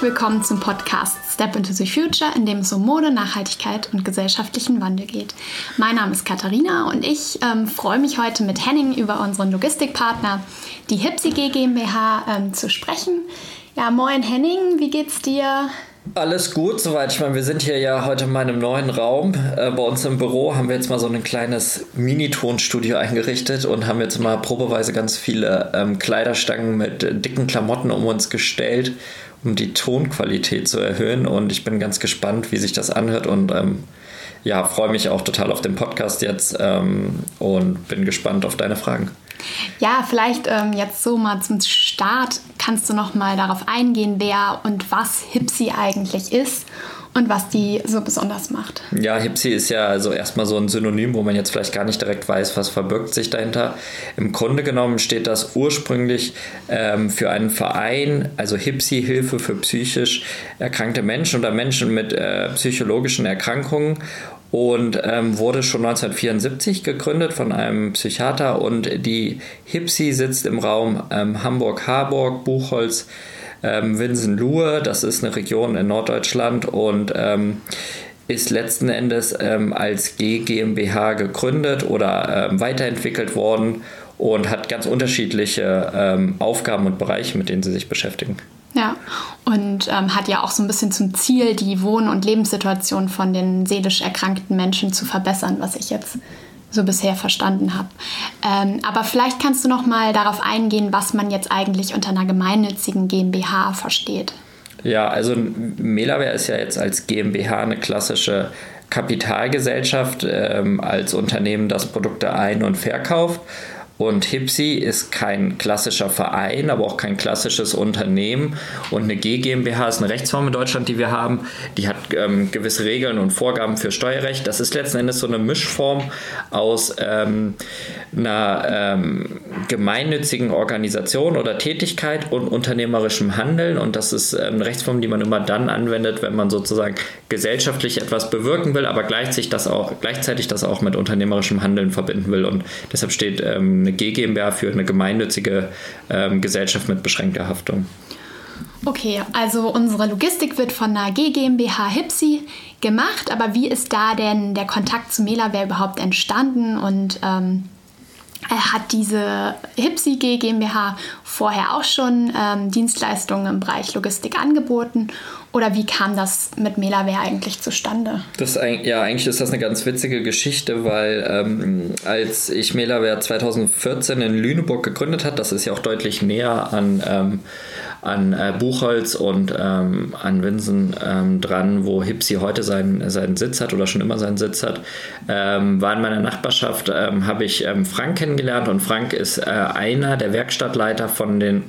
Herzlich willkommen zum Podcast Step into the Future, in dem es um Mode, Nachhaltigkeit und gesellschaftlichen Wandel geht. Mein Name ist Katharina und ich ähm, freue mich heute mit Henning über unseren Logistikpartner, die Hipsy GmbH, ähm, zu sprechen. Ja, moin Henning, wie geht's dir? Alles gut soweit. Ich meine, wir sind hier ja heute in meinem neuen Raum. Äh, bei uns im Büro haben wir jetzt mal so ein kleines Mini-Tonstudio eingerichtet und haben jetzt mal probeweise ganz viele ähm, Kleiderstangen mit äh, dicken Klamotten um uns gestellt, um die Tonqualität zu erhöhen. Und ich bin ganz gespannt, wie sich das anhört und ähm, ja, freue mich auch total auf den Podcast jetzt ähm, und bin gespannt auf deine Fragen. Ja, vielleicht ähm, jetzt so mal zum Start kannst du noch mal darauf eingehen, wer und was Hipsy eigentlich ist und was die so besonders macht. Ja, Hipsy ist ja also erstmal so ein Synonym, wo man jetzt vielleicht gar nicht direkt weiß, was verbirgt sich dahinter. Im Grunde genommen steht das ursprünglich ähm, für einen Verein, also Hipsy Hilfe für psychisch erkrankte Menschen oder Menschen mit äh, psychologischen Erkrankungen und ähm, wurde schon 1974 gegründet von einem Psychiater und die HIPSI sitzt im Raum ähm, Hamburg-Harburg, Buchholz, ähm, Winsen-Luhe, das ist eine Region in Norddeutschland und ähm, ist letzten Endes ähm, als GmbH gegründet oder ähm, weiterentwickelt worden und hat ganz unterschiedliche ähm, Aufgaben und Bereiche, mit denen sie sich beschäftigen. Ja, und ähm, hat ja auch so ein bisschen zum Ziel, die Wohn- und Lebenssituation von den seelisch erkrankten Menschen zu verbessern, was ich jetzt so bisher verstanden habe. Ähm, aber vielleicht kannst du noch mal darauf eingehen, was man jetzt eigentlich unter einer gemeinnützigen GmbH versteht. Ja, also Melaware ist ja jetzt als GmbH eine klassische Kapitalgesellschaft ähm, als Unternehmen, das Produkte ein- und verkauft. Und Hipsi ist kein klassischer Verein, aber auch kein klassisches Unternehmen. Und eine G GmbH ist eine Rechtsform in Deutschland, die wir haben. Die hat ähm, gewisse Regeln und Vorgaben für Steuerrecht. Das ist letzten Endes so eine Mischform aus ähm, einer ähm, gemeinnützigen Organisation oder Tätigkeit und unternehmerischem Handeln. Und das ist ähm, eine Rechtsform, die man immer dann anwendet, wenn man sozusagen gesellschaftlich etwas bewirken will, aber gleichzeitig das auch, gleichzeitig das auch mit unternehmerischem Handeln verbinden will. Und deshalb steht ähm, eine GmbH für eine gemeinnützige ähm, Gesellschaft mit beschränkter Haftung. Okay, also unsere Logistik wird von der G GmbH Hipsi gemacht, aber wie ist da denn der Kontakt zu Melaware überhaupt entstanden und ähm, hat diese Hipsi G GmbH vorher auch schon ähm, Dienstleistungen im Bereich Logistik angeboten oder wie kam das mit Melaware eigentlich zustande? Das, ja, eigentlich ist das eine ganz witzige Geschichte, weil ähm, als ich Melaware 2014 in Lüneburg gegründet hat, das ist ja auch deutlich näher an, ähm, an äh, Buchholz und ähm, an Winsen ähm, dran, wo Hipsi heute seinen, seinen Sitz hat oder schon immer seinen Sitz hat, ähm, war in meiner Nachbarschaft, ähm, habe ich Frank kennengelernt und Frank ist äh, einer der Werkstattleiter von den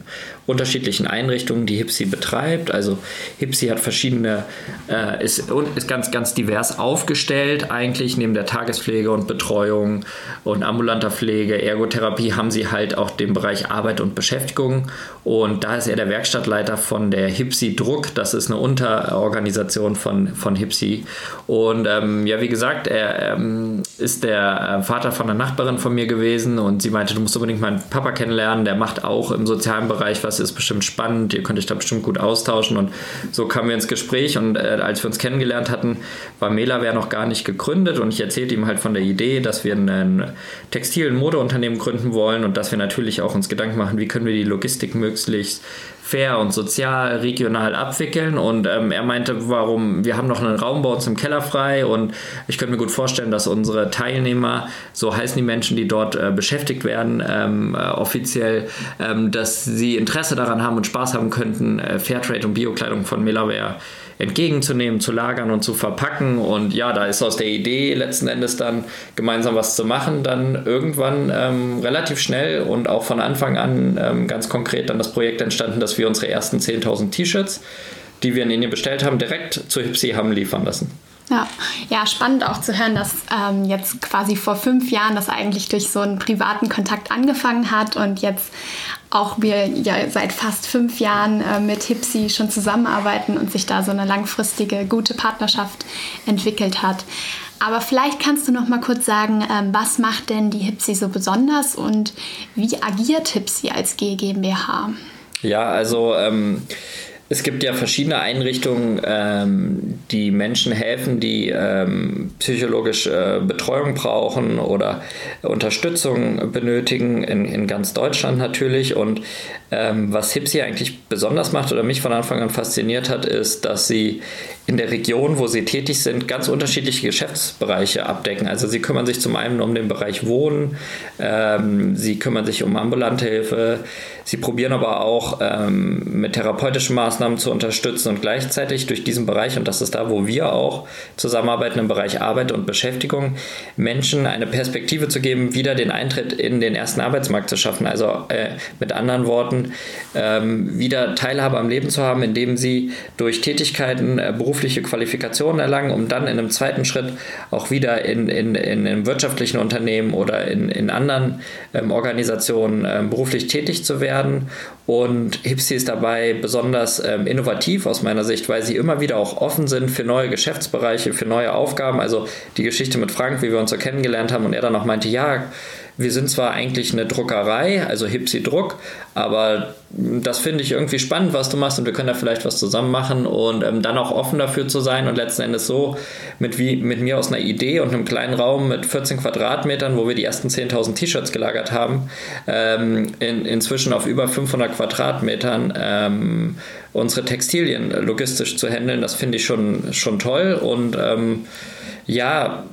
unterschiedlichen Einrichtungen, die Hipsi betreibt. Also Hipsi hat verschiedene, äh, ist, ist ganz, ganz divers aufgestellt. Eigentlich neben der Tagespflege und Betreuung und ambulanter Pflege, Ergotherapie haben sie halt auch den Bereich Arbeit und Beschäftigung. Und da ist er der Werkstattleiter von der Hipsi Druck. Das ist eine Unterorganisation von, von Hipsi. Und ähm, ja, wie gesagt, er ähm, ist der äh, Vater von einer Nachbarin von mir gewesen und sie meinte, du musst unbedingt meinen Papa kennenlernen. Der macht auch im sozialen Bereich was ist bestimmt spannend, ihr könnt euch da bestimmt gut austauschen. Und so kamen wir ins Gespräch und äh, als wir uns kennengelernt hatten, war Melaware noch gar nicht gegründet und ich erzählte ihm halt von der Idee, dass wir ein Textil- und Modeunternehmen gründen wollen und dass wir natürlich auch uns Gedanken machen, wie können wir die Logistik möglichst fair und sozial regional abwickeln. Und ähm, er meinte, warum, wir haben noch einen Raum bei uns im Keller frei und ich könnte mir gut vorstellen, dass unsere Teilnehmer, so heißen die Menschen, die dort äh, beschäftigt werden, ähm, äh, offiziell, ähm, dass sie Interesse daran haben und Spaß haben könnten, äh, Fairtrade und Biokleidung von Melaware entgegenzunehmen, zu lagern und zu verpacken. Und ja, da ist aus der Idee letzten Endes dann gemeinsam was zu machen, dann irgendwann ähm, relativ schnell und auch von Anfang an ähm, ganz konkret dann das Projekt entstanden, dass wir unsere ersten 10.000 T-Shirts, die wir in Indien bestellt haben, direkt zu Hipsy haben liefern lassen. Ja, ja, spannend auch zu hören, dass ähm, jetzt quasi vor fünf Jahren das eigentlich durch so einen privaten Kontakt angefangen hat und jetzt auch wir ja seit fast fünf Jahren äh, mit Hipsi schon zusammenarbeiten und sich da so eine langfristige, gute Partnerschaft entwickelt hat. Aber vielleicht kannst du noch mal kurz sagen, ähm, was macht denn die Hipsi so besonders und wie agiert Hipsi als GmbH? Ja, also ähm, es gibt ja verschiedene Einrichtungen, ähm, die Menschen helfen, die ähm, psychologische Betreuung brauchen oder Unterstützung benötigen, in, in ganz Deutschland natürlich. Und ähm, was Hipsi eigentlich besonders macht oder mich von Anfang an fasziniert hat, ist, dass sie in der Region, wo sie tätig sind, ganz unterschiedliche Geschäftsbereiche abdecken. Also sie kümmern sich zum einen um den Bereich Wohnen, ähm, sie kümmern sich um ambulante Hilfe, sie probieren aber auch ähm, mit therapeutischen Maßnahmen zu unterstützen und gleichzeitig durch diesen Bereich, und das ist da, wo wir auch zusammenarbeiten im Bereich Arbeit und Beschäftigung, Menschen eine Perspektive zu geben, wieder den Eintritt in den ersten Arbeitsmarkt zu schaffen. Also äh, mit anderen Worten, ähm, wieder Teilhabe am Leben zu haben, indem sie durch Tätigkeiten äh, beruflich berufliche Qualifikationen erlangen, um dann in einem zweiten Schritt auch wieder in, in, in einem wirtschaftlichen Unternehmen oder in, in anderen ähm, Organisationen ähm, beruflich tätig zu werden. Und Hipsi ist dabei besonders ähm, innovativ aus meiner Sicht, weil sie immer wieder auch offen sind für neue Geschäftsbereiche, für neue Aufgaben. Also die Geschichte mit Frank, wie wir uns so kennengelernt haben und er dann auch meinte, ja, wir sind zwar eigentlich eine Druckerei, also Hipsi Druck, aber das finde ich irgendwie spannend, was du machst und wir können da vielleicht was zusammen machen und ähm, dann auch offen dafür zu sein und letzten Endes so mit, wie, mit mir aus einer Idee und einem kleinen Raum mit 14 Quadratmetern, wo wir die ersten 10.000 T-Shirts gelagert haben, ähm, in, inzwischen auf über 500 Quadratmetern ähm, unsere Textilien logistisch zu handeln, das finde ich schon, schon toll und ähm, ja,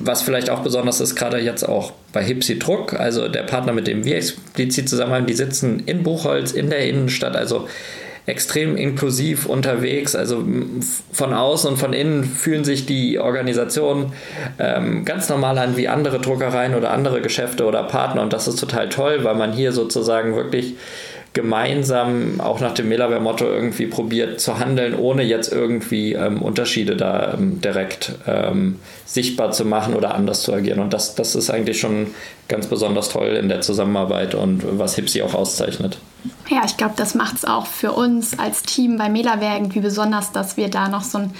was vielleicht auch besonders ist, gerade jetzt auch bei Hipsi Druck, also der Partner, mit dem wir explizit zusammenarbeiten, die sitzen in Buchholz, in der Innenstadt, also extrem inklusiv unterwegs. Also von außen und von innen fühlen sich die Organisationen ähm, ganz normal an wie andere Druckereien oder andere Geschäfte oder Partner. Und das ist total toll, weil man hier sozusagen wirklich gemeinsam auch nach dem Melaware-Motto irgendwie probiert zu handeln, ohne jetzt irgendwie ähm, Unterschiede da ähm, direkt ähm, sichtbar zu machen oder anders zu agieren. Und das, das ist eigentlich schon ganz besonders toll in der Zusammenarbeit und was Hipsi auch auszeichnet. Ja, ich glaube, das macht es auch für uns als Team bei Melaware irgendwie besonders, dass wir da noch so ein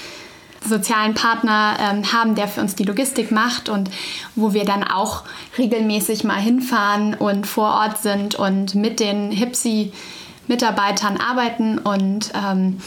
sozialen Partner ähm, haben, der für uns die Logistik macht und wo wir dann auch regelmäßig mal hinfahren und vor Ort sind und mit den Hipsi-Mitarbeitern arbeiten und ähm,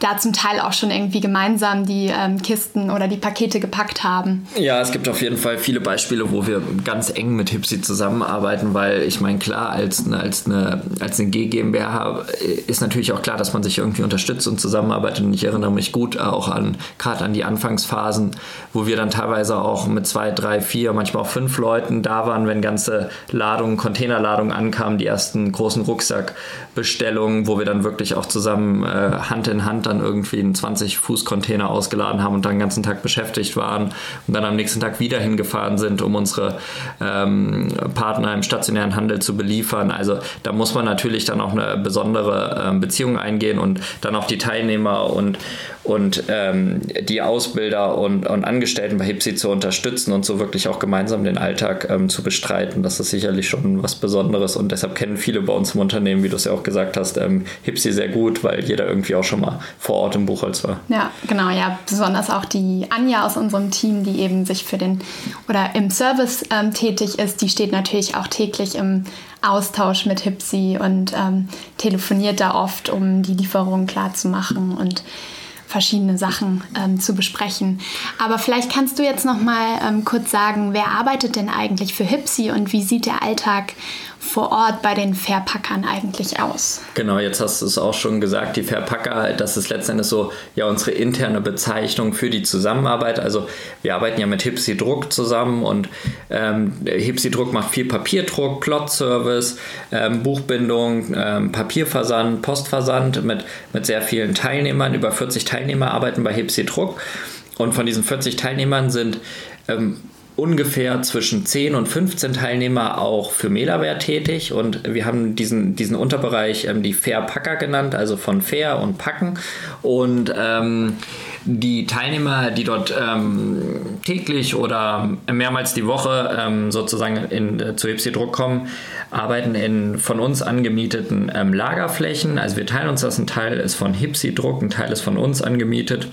da zum Teil auch schon irgendwie gemeinsam die ähm, Kisten oder die Pakete gepackt haben. Ja, es gibt auf jeden Fall viele Beispiele, wo wir ganz eng mit Hipsi zusammenarbeiten, weil ich meine, klar, als eine, als eine, als eine G GmbH ist natürlich auch klar, dass man sich irgendwie unterstützt und zusammenarbeitet. Und ich erinnere mich gut auch an, gerade an die Anfangsphasen, wo wir dann teilweise auch mit zwei, drei, vier, manchmal auch fünf Leuten da waren, wenn ganze Ladungen, Containerladungen ankamen, die ersten großen Rucksackbestellungen, wo wir dann wirklich auch zusammen äh, Hand in Hand dann irgendwie einen 20-Fuß-Container ausgeladen haben und dann den ganzen Tag beschäftigt waren und dann am nächsten Tag wieder hingefahren sind, um unsere ähm, Partner im stationären Handel zu beliefern. Also da muss man natürlich dann auch eine besondere ähm, Beziehung eingehen und dann auch die Teilnehmer und, und ähm, die Ausbilder und, und Angestellten bei HIPSI zu unterstützen und so wirklich auch gemeinsam den Alltag ähm, zu bestreiten. Das ist sicherlich schon was Besonderes und deshalb kennen viele bei uns im Unternehmen, wie du es ja auch gesagt hast, ähm, HIPSI sehr gut, weil jeder irgendwie auch schon mal vor Ort im Buchholz war. Ja, genau, ja, besonders auch die Anja aus unserem Team, die eben sich für den oder im Service ähm, tätig ist, die steht natürlich auch täglich im Austausch mit Hipsi und ähm, telefoniert da oft, um die Lieferung klar zu machen und verschiedene Sachen ähm, zu besprechen. Aber vielleicht kannst du jetzt noch mal ähm, kurz sagen, wer arbeitet denn eigentlich für Hipsi und wie sieht der Alltag vor Ort bei den Verpackern eigentlich aus? Genau, jetzt hast du es auch schon gesagt, die Verpacker, das ist letztendlich so ja unsere interne Bezeichnung für die Zusammenarbeit. Also wir arbeiten ja mit Hipsi Druck zusammen und ähm, Hipsi Druck macht viel Papierdruck, Plot-Service, ähm, Buchbindung, ähm, Papierversand, Postversand mit, mit sehr vielen Teilnehmern. Über 40 Teilnehmer arbeiten bei Hipsi Druck. Und von diesen 40 Teilnehmern sind ähm, ungefähr zwischen 10 und 15 Teilnehmer auch für Melaware tätig und wir haben diesen, diesen Unterbereich ähm, die Fair Packer genannt, also von Fair und Packen und ähm, die Teilnehmer, die dort ähm, täglich oder mehrmals die Woche ähm, sozusagen in, äh, zu Hipsi Druck kommen, arbeiten in von uns angemieteten ähm, Lagerflächen. Also wir teilen uns das, ein Teil ist von Hipsi Druck, ein Teil ist von uns angemietet.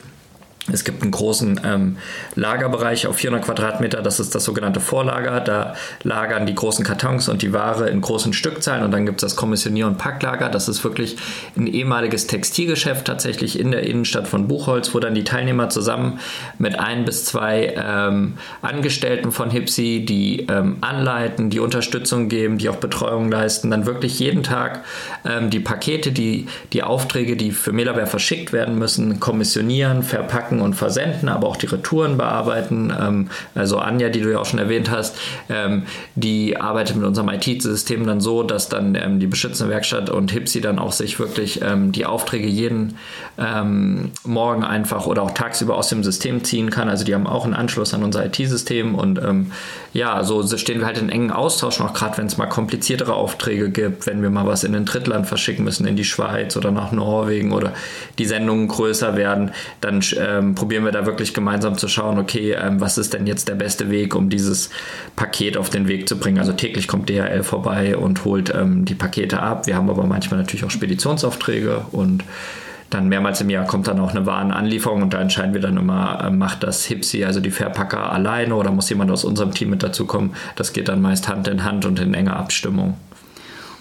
Es gibt einen großen ähm, Lagerbereich auf 400 Quadratmeter, das ist das sogenannte Vorlager. Da lagern die großen Kartons und die Ware in großen Stückzahlen. Und dann gibt es das Kommissionier- und Packlager. Das ist wirklich ein ehemaliges Textilgeschäft tatsächlich in der Innenstadt von Buchholz, wo dann die Teilnehmer zusammen mit ein bis zwei ähm, Angestellten von Hipsi, die ähm, anleiten, die Unterstützung geben, die auch Betreuung leisten, dann wirklich jeden Tag ähm, die Pakete, die, die Aufträge, die für Melaware verschickt werden müssen, kommissionieren, verpacken verpacken und versenden, aber auch die Retouren bearbeiten. Ähm, also Anja, die du ja auch schon erwähnt hast, ähm, die arbeitet mit unserem IT-System dann so, dass dann ähm, die beschützende Werkstatt und Hipsi dann auch sich wirklich ähm, die Aufträge jeden ähm, Morgen einfach oder auch tagsüber aus dem System ziehen kann. Also die haben auch einen Anschluss an unser IT-System und ähm, ja, so stehen wir halt in engen Austausch noch, gerade wenn es mal kompliziertere Aufträge gibt, wenn wir mal was in ein Drittland verschicken müssen, in die Schweiz oder nach Norwegen oder die Sendungen größer werden, dann ähm, probieren wir da wirklich gemeinsam zu schauen, okay, ähm, was ist denn jetzt der beste Weg, um dieses Paket auf den Weg zu bringen. Also täglich kommt DHL vorbei und holt ähm, die Pakete ab. Wir haben aber manchmal natürlich auch Speditionsaufträge und dann mehrmals im Jahr kommt dann auch eine Warenanlieferung und da entscheiden wir dann immer, äh, macht das Hipsi, also die Verpacker alleine oder muss jemand aus unserem Team mit dazukommen. Das geht dann meist Hand in Hand und in enger Abstimmung.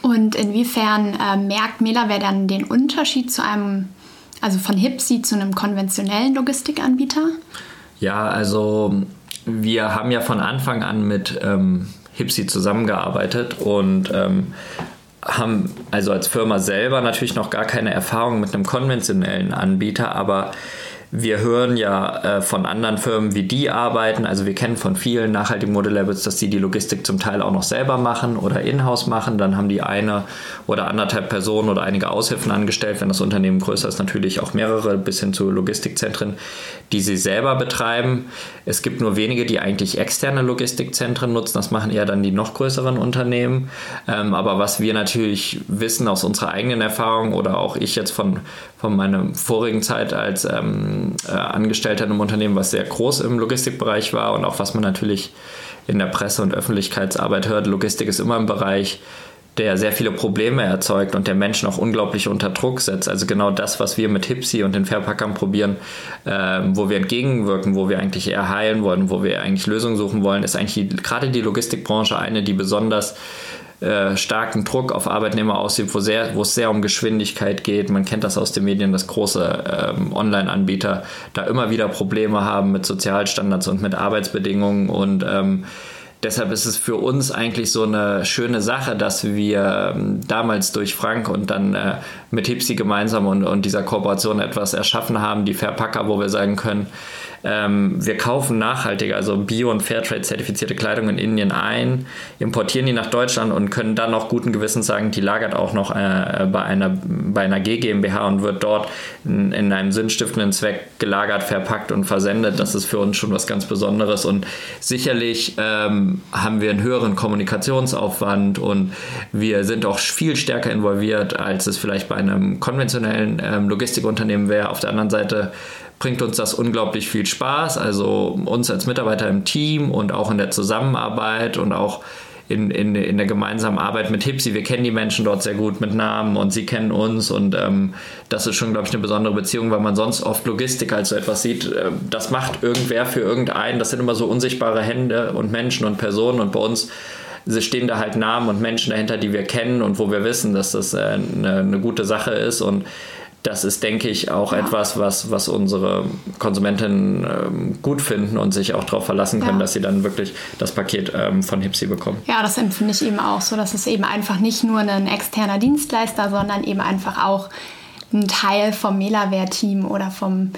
Und inwiefern äh, merkt wer dann den Unterschied zu einem also von Hipsi zu einem konventionellen Logistikanbieter? Ja, also wir haben ja von Anfang an mit ähm, Hipsi zusammengearbeitet und ähm, haben also als Firma selber natürlich noch gar keine Erfahrung mit einem konventionellen Anbieter, aber wir hören ja äh, von anderen Firmen, wie die arbeiten. Also wir kennen von vielen nachhaltigen Modellabels, dass die die Logistik zum Teil auch noch selber machen oder in-house machen. Dann haben die eine oder anderthalb Personen oder einige Aushilfen angestellt. Wenn das Unternehmen größer ist, natürlich auch mehrere bis hin zu Logistikzentren, die sie selber betreiben. Es gibt nur wenige, die eigentlich externe Logistikzentren nutzen. Das machen eher dann die noch größeren Unternehmen. Ähm, aber was wir natürlich wissen aus unserer eigenen Erfahrung oder auch ich jetzt von, von meiner vorigen Zeit als ähm, äh, Angestellter in einem Unternehmen, was sehr groß im Logistikbereich war und auch was man natürlich in der Presse- und Öffentlichkeitsarbeit hört. Logistik ist immer ein Bereich, der sehr viele Probleme erzeugt und der Menschen auch unglaublich unter Druck setzt. Also genau das, was wir mit Hipsi und den Verpackern probieren, äh, wo wir entgegenwirken, wo wir eigentlich eher heilen wollen, wo wir eigentlich Lösungen suchen wollen, ist eigentlich gerade die Logistikbranche eine, die besonders äh, starken Druck auf Arbeitnehmer ausübt, wo, sehr, wo es sehr um Geschwindigkeit geht. Man kennt das aus den Medien, dass große ähm, Online-Anbieter da immer wieder Probleme haben mit Sozialstandards und mit Arbeitsbedingungen und ähm, deshalb ist es für uns eigentlich so eine schöne Sache, dass wir ähm, damals durch Frank und dann äh, mit Hipsi gemeinsam und, und dieser Kooperation etwas erschaffen haben, die Verpacker, wo wir sagen können, ähm, wir kaufen nachhaltig, also Bio- und Fairtrade-zertifizierte Kleidung in Indien ein, importieren die nach Deutschland und können dann auch guten Gewissens sagen, die lagert auch noch äh, bei, einer, bei einer GmbH und wird dort in, in, einem sinnstiftenden Zweck gelagert, verpackt und versendet. Das ist für uns schon was ganz Besonderes und sicherlich ähm, haben wir einen höheren Kommunikationsaufwand und wir sind auch viel stärker involviert, als es vielleicht bei einem konventionellen ähm, Logistikunternehmen wäre. Auf der anderen Seite bringt uns das unglaublich viel Spaß. Also uns als Mitarbeiter im Team und auch in der Zusammenarbeit und auch in, in, in der gemeinsamen Arbeit mit Hipsi. Wir kennen die Menschen dort sehr gut mit Namen und sie kennen uns und ähm, das ist schon, glaube ich, eine besondere Beziehung, weil man sonst oft Logistik als so etwas sieht. Äh, das macht irgendwer für irgendeinen. Das sind immer so unsichtbare Hände und Menschen und Personen und bei uns stehen da halt Namen und Menschen dahinter, die wir kennen und wo wir wissen, dass das äh, eine, eine gute Sache ist und das ist, denke ich, auch ja. etwas, was, was unsere Konsumentinnen ähm, gut finden und sich auch darauf verlassen können, ja. dass sie dann wirklich das Paket ähm, von Hipsi bekommen. Ja, das empfinde ich eben auch so, dass es eben einfach nicht nur ein externer Dienstleister, sondern eben einfach auch ein Teil vom Melaware-Team oder vom,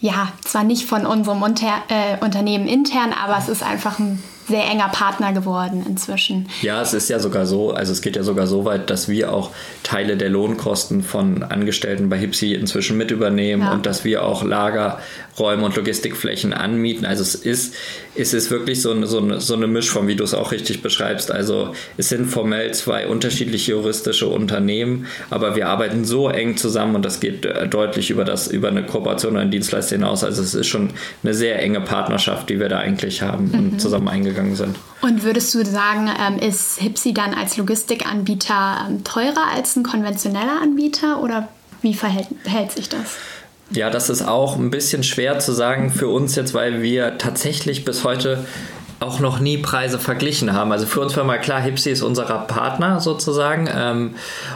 ja, zwar nicht von unserem Unter äh, Unternehmen intern, aber es ist einfach ein sehr enger Partner geworden inzwischen. Ja, es ist ja sogar so, also es geht ja sogar so weit, dass wir auch Teile der Lohnkosten von Angestellten bei Hipsi inzwischen mit übernehmen ja. und dass wir auch Lagerräume und Logistikflächen anmieten. Also es ist, es ist wirklich so eine, so eine, so eine Mischform, wie du es auch richtig beschreibst. Also es sind formell zwei unterschiedliche juristische Unternehmen, aber wir arbeiten so eng zusammen und das geht deutlich über das, über eine Kooperation oder einen Dienstleister hinaus. Also es ist schon eine sehr enge Partnerschaft, die wir da eigentlich haben mhm. und zusammen eingegangen gegangen sind. Und würdest du sagen, ähm, ist Hipsi dann als Logistikanbieter ähm, teurer als ein konventioneller Anbieter oder wie verhält, verhält sich das? Ja, das ist auch ein bisschen schwer zu sagen für uns jetzt, weil wir tatsächlich bis heute auch noch nie Preise verglichen haben. Also für uns war mal klar, Hipsi ist unser Partner sozusagen ähm,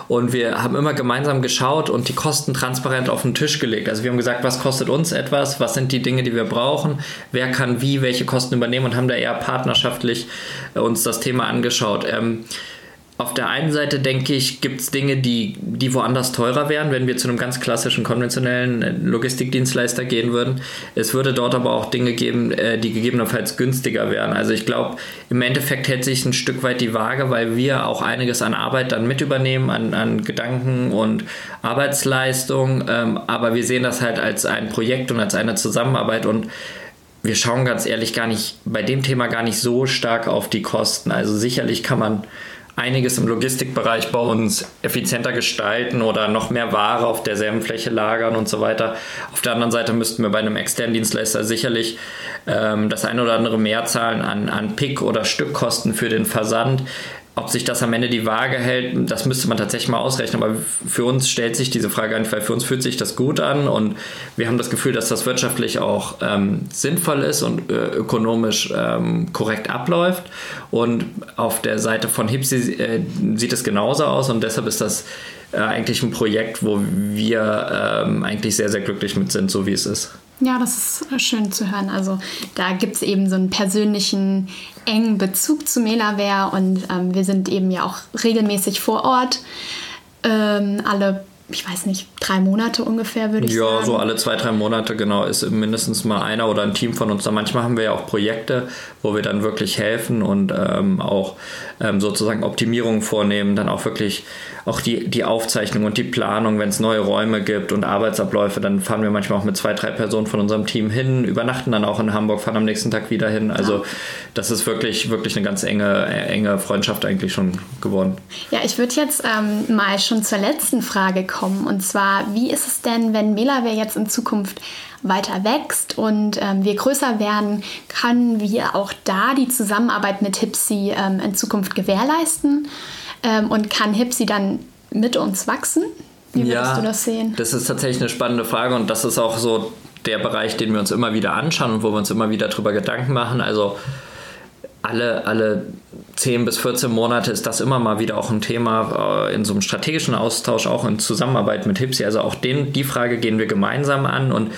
und wir haben immer gemeinsam geschaut und die Kosten transparent auf den Tisch gelegt. Also wir haben gesagt, was kostet uns etwas, was sind die Dinge, die wir brauchen, wer kann wie, welche Kosten übernehmen und haben da eher partnerschaftlich äh, uns das Thema angeschaut. Ähm, auf der einen Seite denke ich, gibt es Dinge, die, die woanders teurer wären, wenn wir zu einem ganz klassischen, konventionellen äh, Logistikdienstleister gehen würden. Es würde dort aber auch Dinge geben, äh, die gegebenenfalls günstiger wären. Also ich glaube, im Endeffekt hält sich ein Stück weit die Waage, weil wir auch einiges an Arbeit dann mit übernehmen, an, an Gedanken und Arbeitsleistung. Ähm, aber wir sehen das halt als ein Projekt und als eine Zusammenarbeit und wir schauen ganz ehrlich gar nicht bei dem Thema gar nicht so stark auf die Kosten. Also sicherlich kann man einiges im Logistikbereich bei uns effizienter gestalten oder noch mehr Ware auf derselben Fläche lagern und so weiter. Auf der anderen Seite müssten wir bei einem externen Dienstleister sicherlich ähm, das eine oder andere mehr zahlen an, an Pick- oder Stückkosten für den Versand. Ob sich das am Ende die Waage hält, das müsste man tatsächlich mal ausrechnen. Aber für uns stellt sich diese Frage an, weil für uns fühlt sich das gut an und wir haben das Gefühl, dass das wirtschaftlich auch ähm, sinnvoll ist und äh, ökonomisch ähm, korrekt abläuft. Und auf der Seite von Hipsi äh, sieht es genauso aus und deshalb ist das äh, eigentlich ein Projekt, wo wir ähm, eigentlich sehr, sehr glücklich mit sind, so wie es ist. Ja, das ist schön zu hören. Also da gibt es eben so einen persönlichen, engen Bezug zu Melaware und ähm, wir sind eben ja auch regelmäßig vor Ort. Ähm, alle ich weiß nicht, drei Monate ungefähr, würde ich ja, sagen. Ja, so alle zwei, drei Monate, genau, ist mindestens mal einer oder ein Team von uns da. Manchmal haben wir ja auch Projekte, wo wir dann wirklich helfen und ähm, auch ähm, sozusagen Optimierungen vornehmen, dann auch wirklich auch die, die Aufzeichnung und die Planung, wenn es neue Räume gibt und Arbeitsabläufe, dann fahren wir manchmal auch mit zwei, drei Personen von unserem Team hin, übernachten dann auch in Hamburg, fahren am nächsten Tag wieder hin. Also das ist wirklich, wirklich eine ganz enge, enge Freundschaft eigentlich schon geworden. Ja, ich würde jetzt ähm, mal schon zur letzten Frage kommen. Und zwar, wie ist es denn, wenn Melaware jetzt in Zukunft weiter wächst und ähm, wir größer werden, können wir auch da die Zusammenarbeit mit Hipsi ähm, in Zukunft gewährleisten? Ähm, und kann Hipsi dann mit uns wachsen? Wie würdest ja, du das sehen? Das ist tatsächlich eine spannende Frage und das ist auch so der Bereich, den wir uns immer wieder anschauen und wo wir uns immer wieder darüber Gedanken machen. Also alle, alle 10 bis 14 Monate ist das immer mal wieder auch ein Thema äh, in so einem strategischen Austausch, auch in Zusammenarbeit mit Hipsi. Also auch den, die Frage gehen wir gemeinsam an und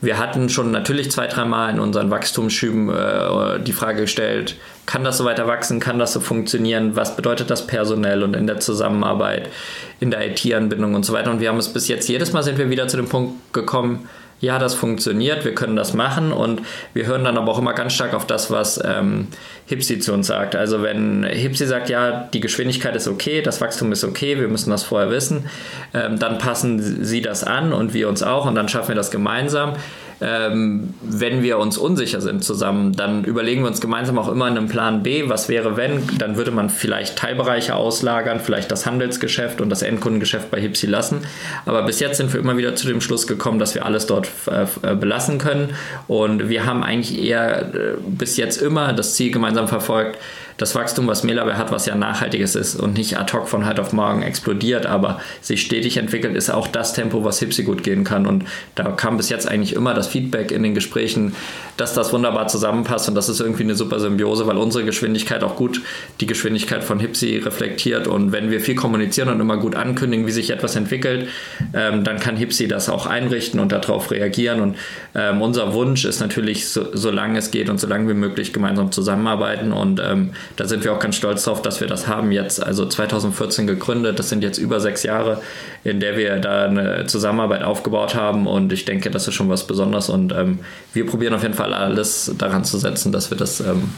wir hatten schon natürlich zwei, dreimal in unseren Wachstumsschüben äh, die Frage gestellt, kann das so weiter wachsen, kann das so funktionieren, was bedeutet das personell und in der Zusammenarbeit, in der IT-Anbindung und so weiter. Und wir haben es bis jetzt, jedes Mal sind wir wieder zu dem Punkt gekommen, ja, das funktioniert, wir können das machen und wir hören dann aber auch immer ganz stark auf das, was ähm, Hipsi zu uns sagt. Also wenn Hipsi sagt, ja, die Geschwindigkeit ist okay, das Wachstum ist okay, wir müssen das vorher wissen, ähm, dann passen sie das an und wir uns auch und dann schaffen wir das gemeinsam ähm, wenn wir uns unsicher sind zusammen, dann überlegen wir uns gemeinsam auch immer einen Plan B, was wäre wenn, dann würde man vielleicht Teilbereiche auslagern, vielleicht das Handelsgeschäft und das Endkundengeschäft bei Hipsi lassen. Aber bis jetzt sind wir immer wieder zu dem Schluss gekommen, dass wir alles dort äh, belassen können. Und wir haben eigentlich eher äh, bis jetzt immer das Ziel gemeinsam verfolgt, das Wachstum, was Melaware hat, was ja nachhaltiges ist und nicht ad hoc von heute auf morgen explodiert, aber sich stetig entwickelt, ist auch das Tempo, was Hipsi gut gehen kann. Und da kam bis jetzt eigentlich immer das Feedback in den Gesprächen, dass das wunderbar zusammenpasst und das ist irgendwie eine super Symbiose, weil unsere Geschwindigkeit auch gut die Geschwindigkeit von Hipsi reflektiert. Und wenn wir viel kommunizieren und immer gut ankündigen, wie sich etwas entwickelt, ähm, dann kann Hipsi das auch einrichten und darauf reagieren. Und ähm, unser Wunsch ist natürlich, so, solange es geht und solange wie möglich gemeinsam zusammenarbeiten. Und ähm, da sind wir auch ganz stolz drauf, dass wir das haben jetzt, also 2014 gegründet. Das sind jetzt über sechs Jahre, in der wir da eine Zusammenarbeit aufgebaut haben und ich denke, das ist schon was Besonderes und ähm, wir probieren auf jeden Fall alles daran zu setzen, dass wir das ähm,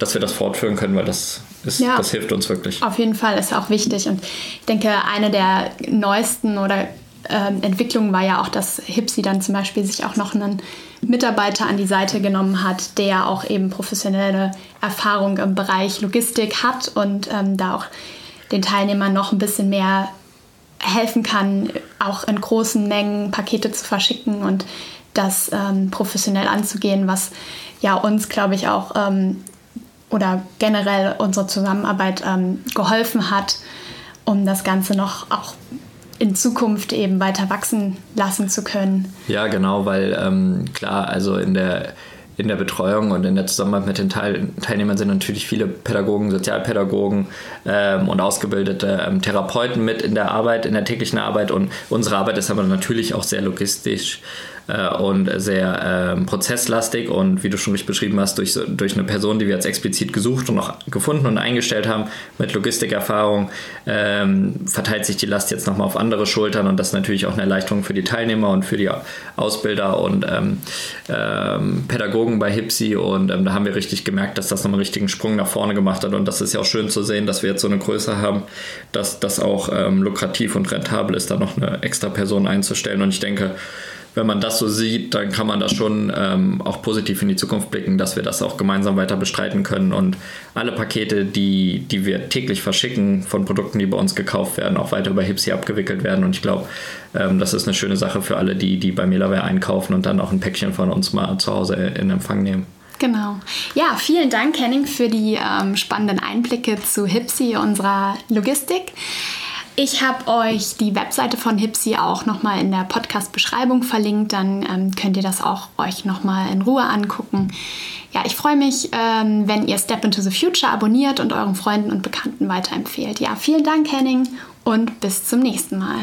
dass wir das fortführen können, weil das, ist, ja, das hilft uns wirklich. Auf jeden Fall ist auch wichtig. Und ich denke, eine der neuesten oder ähm, Entwicklungen war ja auch, dass Hipsi dann zum Beispiel sich auch noch einen Mitarbeiter an die Seite genommen hat, der auch eben professionelle Erfahrung im Bereich Logistik hat und ähm, da auch den Teilnehmern noch ein bisschen mehr helfen kann, auch in großen Mengen Pakete zu verschicken und das ähm, professionell anzugehen, was ja uns, glaube ich, auch ähm, oder generell unsere Zusammenarbeit ähm, geholfen hat, um das Ganze noch auch in Zukunft eben weiter wachsen lassen zu können. Ja, genau, weil ähm, klar, also in der in der Betreuung und in der Zusammenarbeit mit den Teil Teilnehmern sind natürlich viele Pädagogen, Sozialpädagogen ähm, und ausgebildete ähm, Therapeuten mit in der Arbeit, in der täglichen Arbeit. Und unsere Arbeit ist aber natürlich auch sehr logistisch äh, und sehr äh, prozesslastig und wie du schon richtig beschrieben hast, durch, durch eine Person, die wir jetzt explizit gesucht und auch gefunden und eingestellt haben mit Logistikerfahrung, ähm, verteilt sich die Last jetzt nochmal auf andere Schultern und das ist natürlich auch eine Erleichterung für die Teilnehmer und für die Ausbilder und ähm, ähm, Pädagogen bei HIPSI und ähm, da haben wir richtig gemerkt, dass das nochmal einen richtigen Sprung nach vorne gemacht hat und das ist ja auch schön zu sehen, dass wir jetzt so eine Größe haben, dass das auch ähm, lukrativ und rentabel ist, da noch eine extra Person einzustellen und ich denke, wenn man das so sieht, dann kann man das schon ähm, auch positiv in die Zukunft blicken, dass wir das auch gemeinsam weiter bestreiten können und alle Pakete, die, die wir täglich verschicken von Produkten, die bei uns gekauft werden, auch weiter über Hipsi abgewickelt werden. Und ich glaube, ähm, das ist eine schöne Sache für alle, die, die bei Melaware einkaufen und dann auch ein Päckchen von uns mal zu Hause in Empfang nehmen. Genau. Ja, vielen Dank, Henning, für die ähm, spannenden Einblicke zu Hipsi, unserer Logistik. Ich habe euch die Webseite von Hipsi auch nochmal in der Podcast-Beschreibung verlinkt. Dann ähm, könnt ihr das auch euch nochmal in Ruhe angucken. Ja, ich freue mich, ähm, wenn ihr Step into the Future abonniert und euren Freunden und Bekannten weiterempfehlt. Ja, vielen Dank, Henning, und bis zum nächsten Mal.